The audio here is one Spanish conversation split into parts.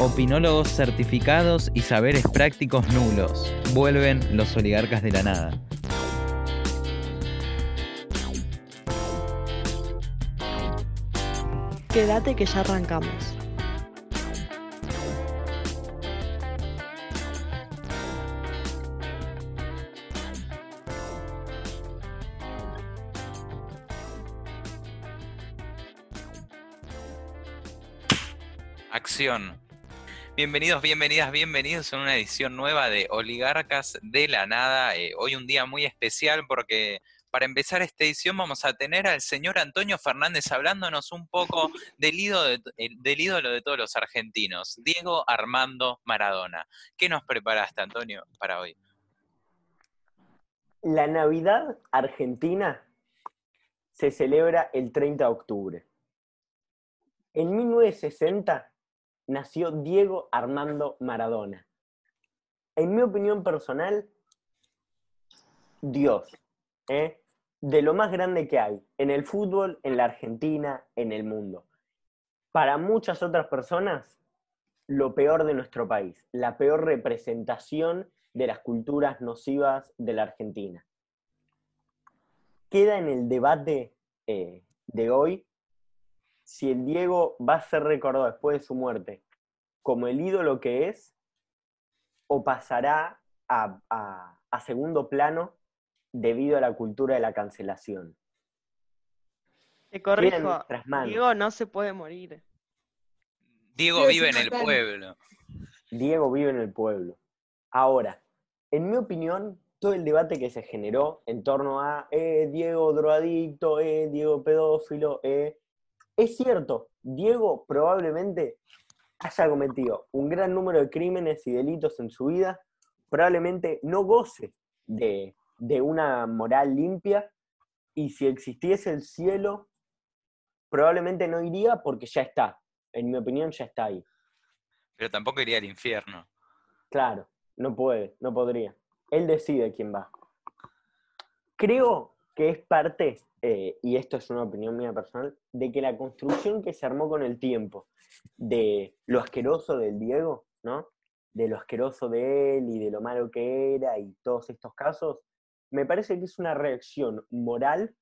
Opinólogos certificados y saberes prácticos nulos. Vuelven los oligarcas de la nada. Quédate que ya arrancamos. Acción. Bienvenidos, bienvenidas, bienvenidos a una edición nueva de Oligarcas de la Nada. Eh, hoy un día muy especial porque para empezar esta edición vamos a tener al señor Antonio Fernández hablándonos un poco del ídolo de, del ídolo de todos los argentinos, Diego Armando Maradona. ¿Qué nos preparaste, Antonio, para hoy? La Navidad argentina se celebra el 30 de octubre. En 1960 nació Diego Armando Maradona. En mi opinión personal, Dios, ¿eh? de lo más grande que hay en el fútbol, en la Argentina, en el mundo. Para muchas otras personas, lo peor de nuestro país, la peor representación de las culturas nocivas de la Argentina. Queda en el debate eh, de hoy si el Diego va a ser recordado después de su muerte como el ídolo que es o pasará a, segundo plano debido a la cultura de la cancelación. Te corrijo, Diego no se puede morir. Diego vive en el pueblo. Diego vive en el pueblo. Ahora, en mi opinión, todo el debate que se generó en torno a eh, Diego drogadicto, eh, Diego pedófilo, eh, es cierto, Diego probablemente haya cometido un gran número de crímenes y delitos en su vida, probablemente no goce de, una moral limpia y si existiese el cielo, probablemente no iría porque ya está, en mi opinión ya está ahí. Pero tampoco iría al infierno. Claro, no puede, no podría. Él decide quién va. Creo que es parte eh, y esto es una opinión mía personal, de que la construcción que se armó con el tiempo de lo asqueroso del Diego, ¿no? De lo asqueroso de él y de lo malo que era y todos estos casos, me parece que es una reacción moral,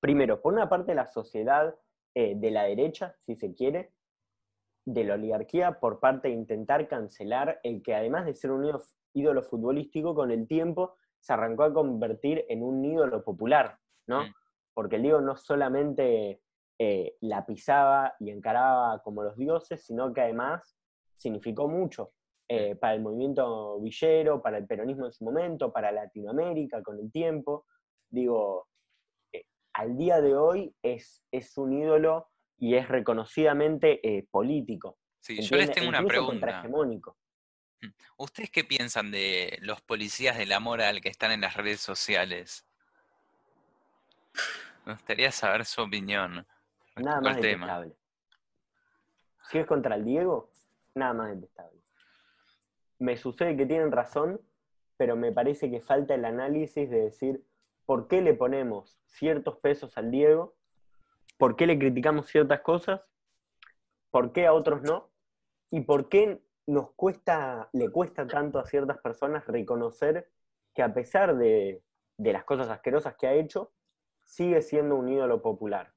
primero, por una parte la sociedad eh, de la derecha, si se quiere, de la oligarquía, por parte de intentar cancelar el que además de ser un ídolo futbolístico, con el tiempo se arrancó a convertir en un ídolo popular, ¿no? Porque el Diego no solamente eh, la pisaba y encaraba como los dioses, sino que además significó mucho eh, para el movimiento villero, para el peronismo en su momento, para Latinoamérica con el tiempo. Digo, eh, al día de hoy es, es un ídolo y es reconocidamente político. Sí, yo les tengo una pregunta. ¿Ustedes qué piensan de los policías de la moral que están en las redes sociales? Me gustaría saber su opinión. Nada más detestable. Si es contra el Diego, nada más detestable. Me sucede que tienen razón, pero me parece que falta el análisis de decir por qué le ponemos ciertos pesos al Diego, por qué le criticamos ciertas cosas, por qué a otros no, y por qué nos cuesta, le cuesta tanto a ciertas personas reconocer que a pesar de, de las cosas asquerosas que ha hecho, sigue siendo un ídolo popular.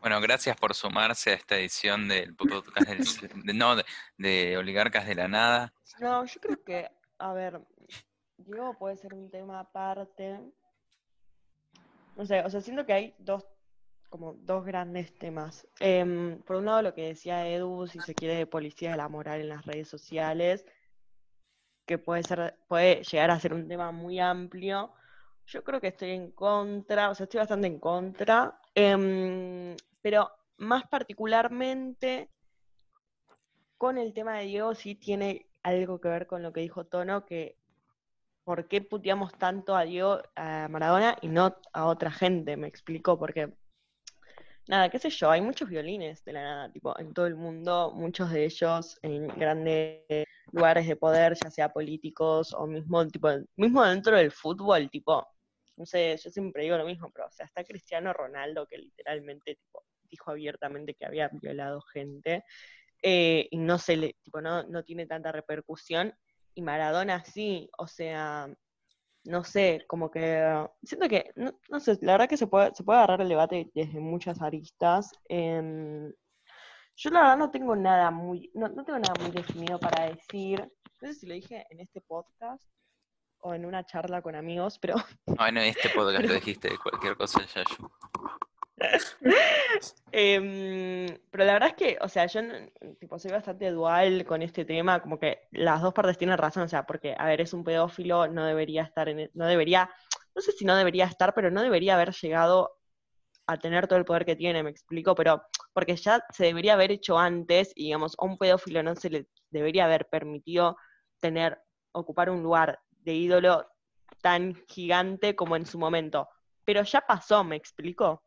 Bueno, gracias por sumarse a esta edición del podcast de, no, de, Oligarcas de la Nada. No, yo creo que, a ver, digo, puede ser un tema aparte. No sé, o sea, siento que hay dos, como dos grandes temas. Em, por un lado, lo que decía Edu, si se quiere, de policía de la moral en las redes sociales, que puede ser, puede llegar a ser un tema muy amplio yo creo que estoy en contra, o sea, estoy bastante en contra, em, pero más particularmente con el tema de Diego sí tiene algo que ver con lo que dijo Tono, que por qué puteamos tanto a Diego, a Maradona y no a otra gente, me explico, porque nada, qué sé yo, hay muchos violines de la nada, tipo, en todo el mundo, muchos de ellos en grandes lugares de poder, ya sea políticos o mismo, tipo, mismo dentro del fútbol, tipo, no sé, yo siempre digo lo mismo, pero o sea, está Cristiano Ronaldo que literalmente tipo, dijo abiertamente que había violado gente. Eh, y no se le, tipo, no, no tiene tanta repercusión. Y Maradona sí, o sea, no sé, como que siento que, no, sé, la verdad que se puede, se puede agarrar el debate desde muchas aristas. Em, yo la verdad no tengo nada muy, no, no, tengo nada muy definido para decir. No sé si lo dije en este podcast o en una charla con amigos, pero. No, en este podcast lo dijiste, cualquier cosa ya yo. Em, pero la verdad es que, o sea, yo tipo, soy bastante dual con este tema, como que las dos partes tienen razón, o sea, porque, a ver, es un pedófilo, no debería estar en, e, no debería, no sé si no debería estar, pero no debería haber llegado a tener todo el poder que tiene, me explico, pero porque ya se debería haber hecho antes, y digamos, a un pedófilo no se le debería haber permitido tener, ocupar un lugar de ídolo tan gigante como en su momento. Pero ya pasó, me explico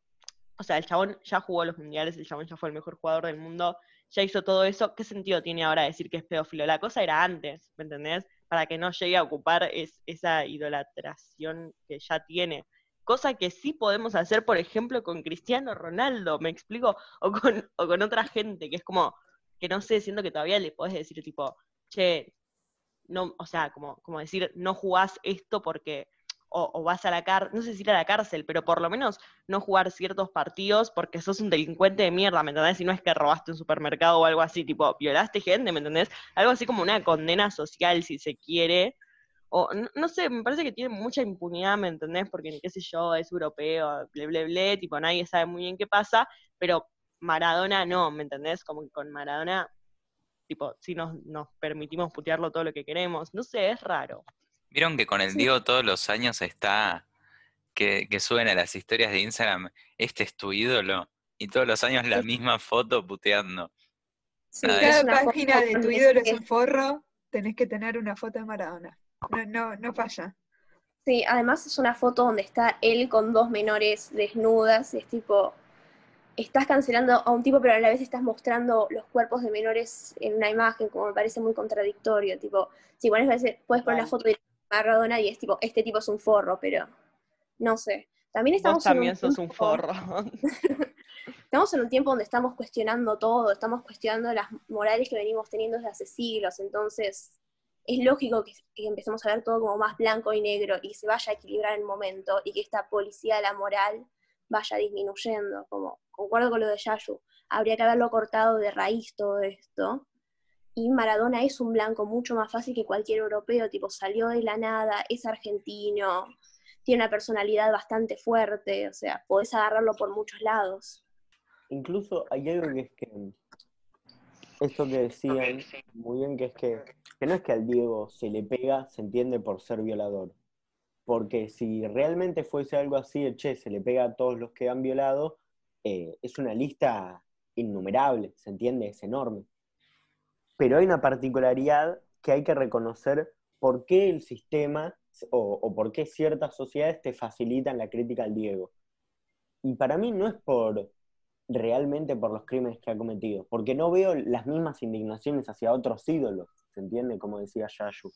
o sea, el chabón ya jugó los mundiales, el chabón ya fue el mejor jugador del mundo, ya hizo todo eso, ¿qué sentido tiene ahora decir que es pedófilo? La cosa era antes, ¿me entendés? Para que no llegue a ocupar esa idolatración que ya tiene. Cosa que sí podemos hacer, por ejemplo, con Cristiano Ronaldo, ¿me explico? O con, o con otra gente, que es como, que no sé, siento que todavía le podés decir tipo, che, no, o sea, como, como decir, no jugás esto porque o, vas a la cárcel, no sé si ir a la cárcel, pero por lo menos no jugar ciertos partidos porque sos un delincuente de mierda, ¿me entendés? Si no es que robaste un supermercado o algo así, tipo, violaste gente, ¿me entendés? Algo así como una condena social, si se quiere. O no, sé, me parece que tiene mucha impunidad, ¿me entendés? Porque, qué sé yo, es europeo, ble, ble, ble, tipo, nadie sabe muy bien qué pasa, pero Maradona no, ¿me entendés? Como que con Maradona, tipo, si nos, nos permitimos putearlo todo lo que queremos, no sé, es raro. Vieron que con el Diego todos los años está que, que, suben a las historias de Instagram, este es tu ídolo, y todos los años la misma foto puteando. Si cada página de tu ídolo es un forro, tenés que tener una foto de Maradona. No, no, no falla. Sí, además es una foto donde está él con dos menores desnudas, es tipo, estás cancelando a un tipo, pero a la vez estás mostrando los cuerpos de menores en una imagen, como me parece muy contradictorio, tipo, si pones, puedes poner la foto de Maradona y es tipo, este tipo es un forro, pero no sé. También estamos también sos un forro. estamos en un tiempo donde estamos cuestionando todo, estamos cuestionando las morales que venimos teniendo desde hace siglos, entonces es lógico que, empecemos a ver todo como más blanco y negro y se vaya a equilibrar el momento y que esta policía de la moral vaya disminuyendo, como concuerdo con lo de Yayu, habría que haberlo cortado de raíz todo esto, y Maradona es un blanco mucho más fácil que cualquier europeo, tipo salió de la nada, es argentino, tiene una personalidad bastante fuerte, o sea, podés agarrarlo por muchos lados. Incluso hay algo que es que, esto que decían muy bien, que es que, que no es que al Diego se le pega, se entiende por ser violador. Porque si realmente fuese algo así de, che, se le pega a todos los que han violado, eh, es una lista innumerable, ¿se entiende? Es enorme pero hay una particularidad que hay que reconocer por qué el sistema o, por qué ciertas sociedades te facilitan la crítica al Diego. Y para mí no es por realmente por los crímenes que ha cometido, porque no veo las mismas indignaciones hacia otros ídolos, ¿se entiende? Como decía Yayu.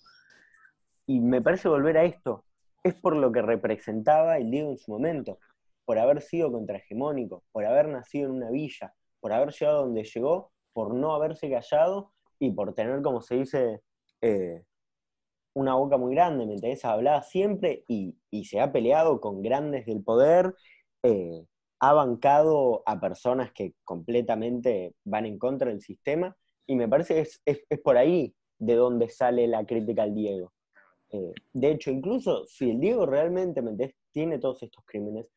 Y me parece volver a esto, es por lo que representaba el Diego en su momento, por haber sido contrahegemónico, por haber nacido en una villa, por haber llegado donde llegó, por no haberse callado y por tener, como se dice, eh, una boca muy grande, ¿me interesa hablar siempre y, se ha peleado con grandes del poder, eh, ha bancado a personas que completamente van en contra del sistema, y me parece que es, por ahí de donde sale la crítica al Diego. Eh, de hecho, incluso si el Diego realmente ¿me tiene todos estos crímenes,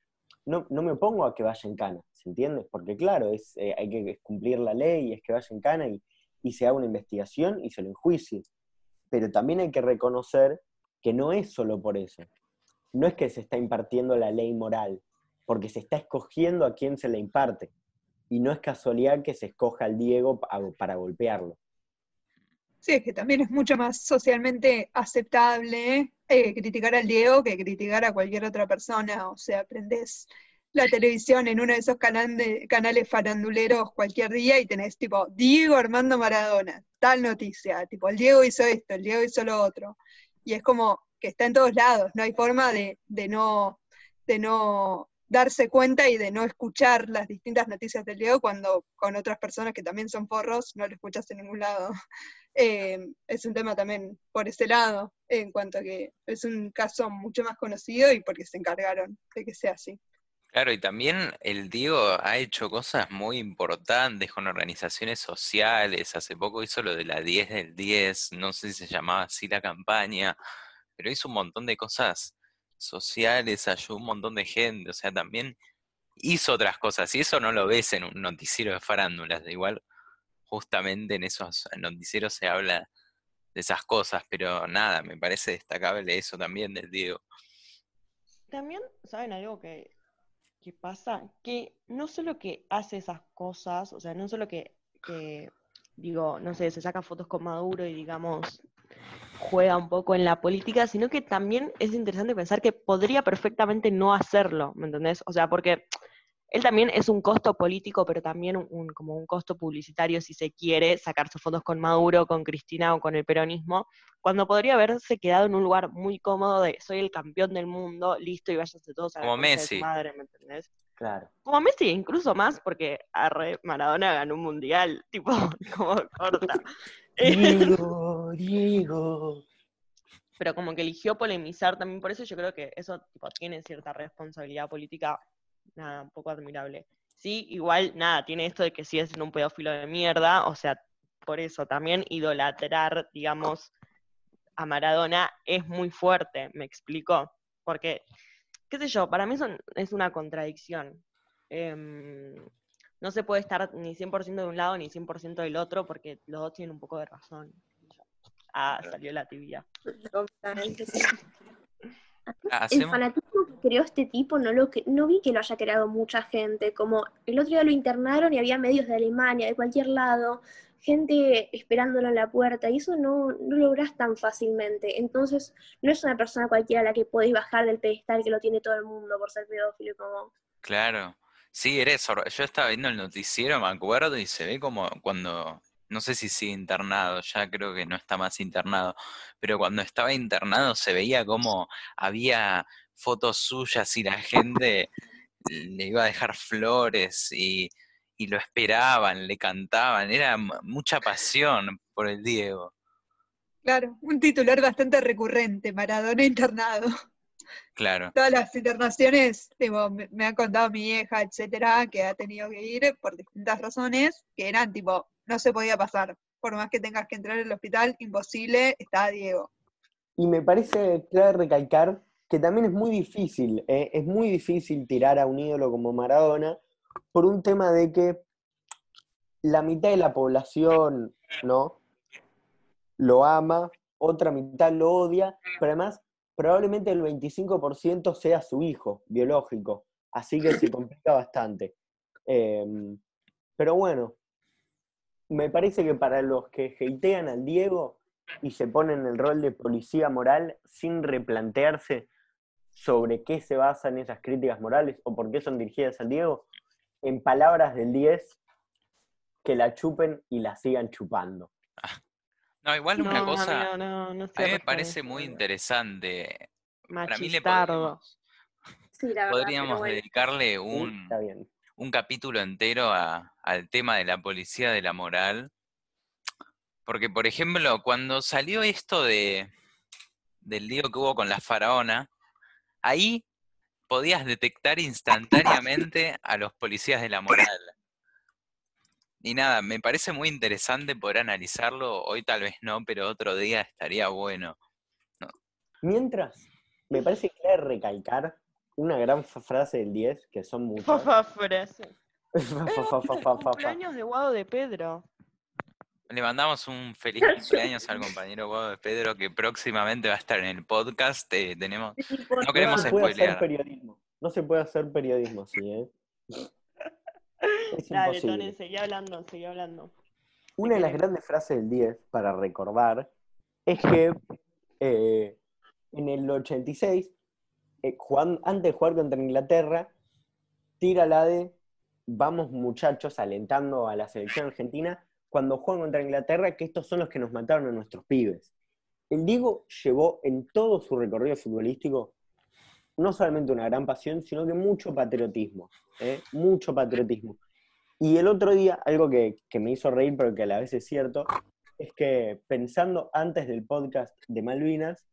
no, no, me opongo a que vaya en cana, ¿se entiende? Porque claro, es, hay que cumplir la ley, es que vaya en cana y, y se haga una investigación y se lo enjuicie. Pero también hay que reconocer que no es solo por eso. No es que se está impartiendo la ley moral, porque se está escogiendo a quién se le imparte. Y no es casualidad que se escoja al Diego para golpearlo. Sí, es que también es mucho más socialmente aceptable eh, criticar al Diego que criticar a cualquier otra persona. O sea, aprendes la televisión en uno de esos canales faranduleros cualquier día y tenés tipo Diego Armando Maradona, tal noticia, tipo el Diego hizo esto, el Diego hizo lo otro. Y es como que está en todos lados, no hay forma de, no, de no darse cuenta y de no escuchar las distintas noticias del Diego cuando con otras personas que también son forros no lo escuchas en ningún lado. Eh, es un tema también por ese lado, en cuanto a que es un caso mucho más conocido y porque se encargaron de que sea así. Claro, y también el Diego ha hecho cosas muy importantes con organizaciones sociales. Hace poco hizo lo de la 10 del 10, no sé si se llamaba así la campaña, pero hizo un montón de cosas sociales, ayudó un montón de gente, o sea, también hizo otras cosas, y eso no lo ves en un noticiero de farándulas, igual justamente en esos noticieros se habla de esas cosas, pero nada, me parece destacable eso también del Diego. También, ¿saben algo que, que pasa? Que no solo que hace esas cosas, o sea, no solo que, que, digo, no sé, se saca fotos con Maduro y digamos, juega un poco en la política, sino que también es interesante pensar que podría perfectamente no hacerlo, ¿me entendés? O sea, porque él también es un costo político, pero también un, como un costo publicitario, si se quiere, sacar sus fotos con Maduro, con Cristina o con el peronismo, cuando podría haberse quedado en un lugar muy cómodo de soy el campeón del mundo, listo, y váyanse todos a la Como Messi. su madre, ¿me entendés? Claro. Como Messi, incluso más, porque arre, Maradona ganó un mundial, tipo, como corta. Diego, Diego. pero como que eligió polemizar también por eso, yo creo que eso tipo, tiene cierta responsabilidad política, nada, un poco admirable. Sí, igual, nada, tiene esto de que sigue siendo un pedófilo de mierda, o sea, por eso también idolatrar, digamos, a Maradona es muy fuerte, me explico, porque, qué sé yo, para mí son, es una contradicción. Em, no se puede estar ni 100% de un lado ni 100% del otro, porque los dos tienen un poco de razón. Ah, salió la tibia. El fanatismo creó este tipo no lo que, no vi que lo haya creado mucha gente. Como el otro día lo internaron y había medios de Alemania, de cualquier lado, gente esperándolo en la puerta, y eso no, no lográs tan fácilmente. Entonces, no es una persona cualquiera a la que podéis bajar del pedestal que lo tiene todo el mundo por ser pedófilo, como claro. Sí, eres, yo estaba viendo el noticiero, me acuerdo, y se ve como cuando, no sé si sigue internado, ya creo que no está más internado, pero cuando estaba internado se veía como había fotos suyas y la gente le iba a dejar flores y, y lo esperaban, le cantaban, era mucha pasión por el Diego. Claro, un titular bastante recurrente, Maradona internado. Claro, Todas las internaciones, tipo, me, me ha contado mi vieja, etcétera, que ha tenido que ir por distintas razones, que eran tipo, no se podía pasar. Por más que tengas que entrar al hospital, imposible, está Diego. Y me parece clave recalcar que también es muy difícil, ¿eh? es muy difícil tirar a un ídolo como Maradona por un tema de que la mitad de la población, ¿no? Lo ama, otra mitad lo odia, pero además probablemente el 25% sea su hijo biológico, así que se complica bastante. Em, pero bueno, me parece que para los que hatean al Diego y se ponen en el rol de policía moral sin replantearse sobre qué se basan esas críticas morales o por qué son dirigidas al Diego, en palabras del 10, que la chupen y la sigan chupando. no, igual una No, cosa, amigo, no, no a mí me parece muy interesante. Para mí le podríamos, sí, la verdad, podríamos bueno. dedicarle ¿sí? un, Está bien. Un capítulo entero al tema de la policía de la moral. Porque, por ejemplo, cuando salió esto de del lío que hubo con la faraona, ahí podías detectar instantáneamente a los policías de la moral. Y nada, me parece muy interesante poder analizarlo. Hoy tal vez no, pero otro día estaría bueno. Mientras, me parece clave recalcar una gran frase del 10, que son muchas. Frase. Cumpleaños de Guado de Pedro. Le mandamos un feliz cumpleaños al compañero Guado de Pedro que próximamente va a estar en el podcast. eh, tenemos, no queremos No se puede hacer spoilear. periodismo. No se puede hacer periodismo así, ¿eh? Es Dale. Tone, seguí hablando, seguí hablando. Una de las grandes frases del 10, para recordar, es que eh, en el 86, eh, antes de jugar contra Inglaterra, tira la de vamos muchachos alentando a la selección argentina cuando juegan contra Inglaterra, que estos son los que nos mataron a nuestros pibes. El Diego llevó en todo su recorrido futbolístico no solamente una gran pasión, sino que mucho patriotismo, ¿eh? mucho patriotismo. Y el otro día, algo que, que me hizo reír, pero que a la vez es cierto, es que pensando antes del podcast de Malvinas,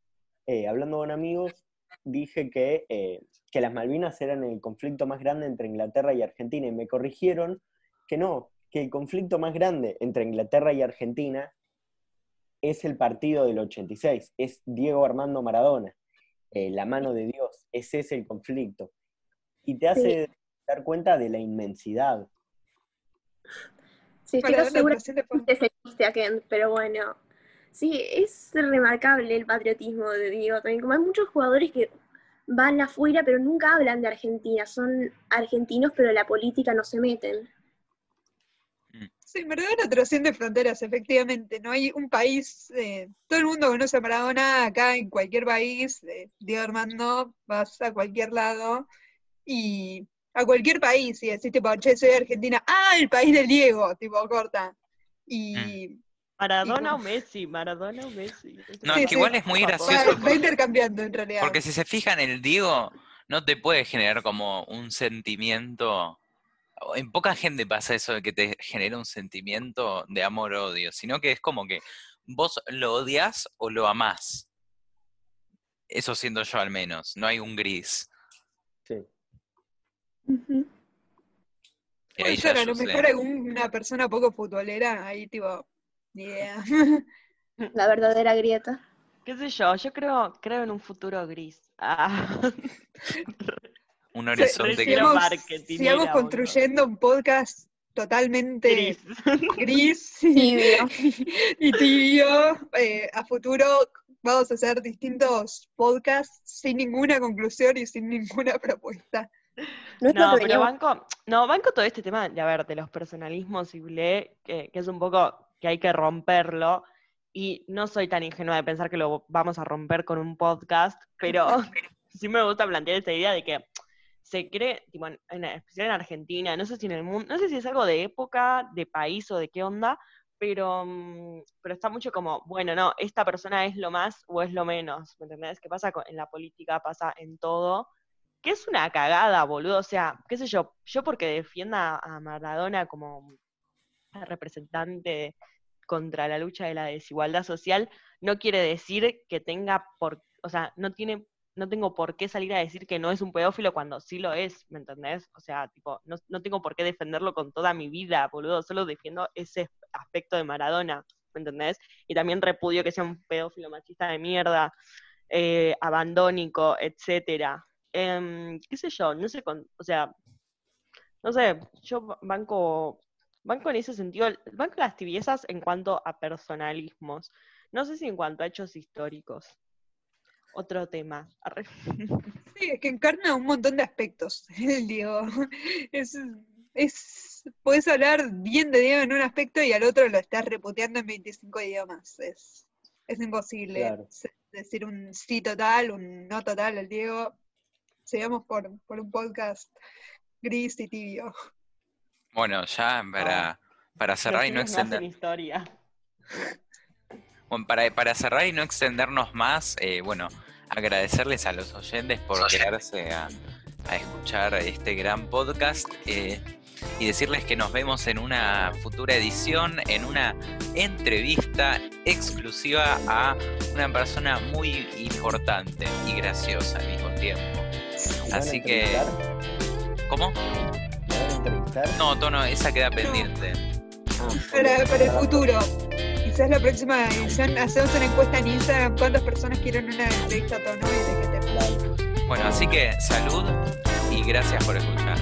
eh, hablando con amigos, dije que, eh, que las Malvinas eran el conflicto más grande entre Inglaterra y Argentina, y me corrigieron que no, que el conflicto más grande entre Inglaterra y Argentina es el partido del 86, es Diego Armando Maradona, eh, la mano de Dios, ese es el conflicto. Y te hace dar cuenta de la inmensidad. Sí, estoy segura que se chiste a Kent, pero bueno. Sí, es remarcable el patriotismo de Diego también. Como hay muchos jugadores que van afuera, pero nunca hablan de Argentina. Son argentinos, pero en la política no se meten. Sí, Maradona trasciende fronteras, efectivamente. No hay un país, eh, todo el mundo conoce a Maradona acá en cualquier país. Eh, Diego Armando, vas a cualquier lado y a cualquier país y decís, tipo, che, soy de Argentina. ¡Ah, el país del Diego! Tipo, corta. Y. Mm. Maradona o Messi, Maradona o Messi. No, es que igual es muy gracioso. Va, intercambiando en realidad. Porque si se fijan, el Diego no te puede generar como un sentimiento en poca gente pasa eso de que te genera un sentimiento de amor-odio, sino que es como que vos lo odias o lo amás. Eso siento yo al menos, no hay un gris. Sí. y ahí a lo mejor alguna persona poco futbolera, ahí tipo, yeah. La verdadera grieta. ¿Qué sé yo? Yo creo, creo en un futuro gris. Ah. un horizonte que sigamos construyendo un podcast totalmente gris, y, tibio. Eh, a futuro vamos a hacer distintos podcasts sin ninguna conclusión y sin ninguna propuesta. No, pero banco, no, banco todo este tema de, a ver, de los personalismos y que, que es un poco que hay que romperlo. Y no soy tan ingenua de pensar que lo vamos a romper con un podcast, pero sí me gusta plantear esta idea de que se cree, tipo, en, especial en Argentina, no sé si en el mundo, no sé si es algo de época, de país o de qué onda, pero, mm, pero está mucho como, bueno, no, esta persona es lo más o es lo menos, ¿me entendés? ¿Qué pasa en la política, pasa en todo, que es una cagada, boludo, o sea, qué sé yo, yo porque defienda a Maradona como representante contra la lucha de la desigualdad social, no quiere decir que tenga por, o sea, no tiene no tengo por qué salir a decir que no es un pedófilo cuando sí lo es, ¿me entendés? O sea, tipo, no, no tengo por qué defenderlo con toda mi vida, boludo, solo defiendo ese aspecto de Maradona, ¿me entendés? Y también repudio que sea un pedófilo machista de mierda, eh, abandónico, etcétera. Em, ¿Qué sé yo? No sé, con, o sea, no sé, yo banco, banco en ese sentido, banco las tibiezas en cuanto a personalismos, no sé si en cuanto a hechos históricos otro tema. Sí, es que encarna un montón de aspectos, el Diego. Es, es, puedes hablar bien de Diego en un aspecto y al otro lo estás reputeando en 25 idiomas. Es, es imposible decir un sí total, un no total al Diego. Sigamos por, por un podcast gris y tibio. Bueno, ya para, ah. para cerrar y no extender. historia para, cerrar y no extendernos más, eh, bueno, agradecerles a los oyentes por quedarse a, escuchar este gran podcast eh, y decirles que nos vemos en una futura edición, en una entrevista exclusiva a una persona muy importante y graciosa al mismo tiempo. Así que... ¿Cómo? No, Tono, esa queda pendiente. Para, para el futuro quizás la próxima edición hacemos una encuesta en Instagram cuántas personas quieren una entrevista a Tono y de qué tema. Bueno, así que salud y gracias por escuchar.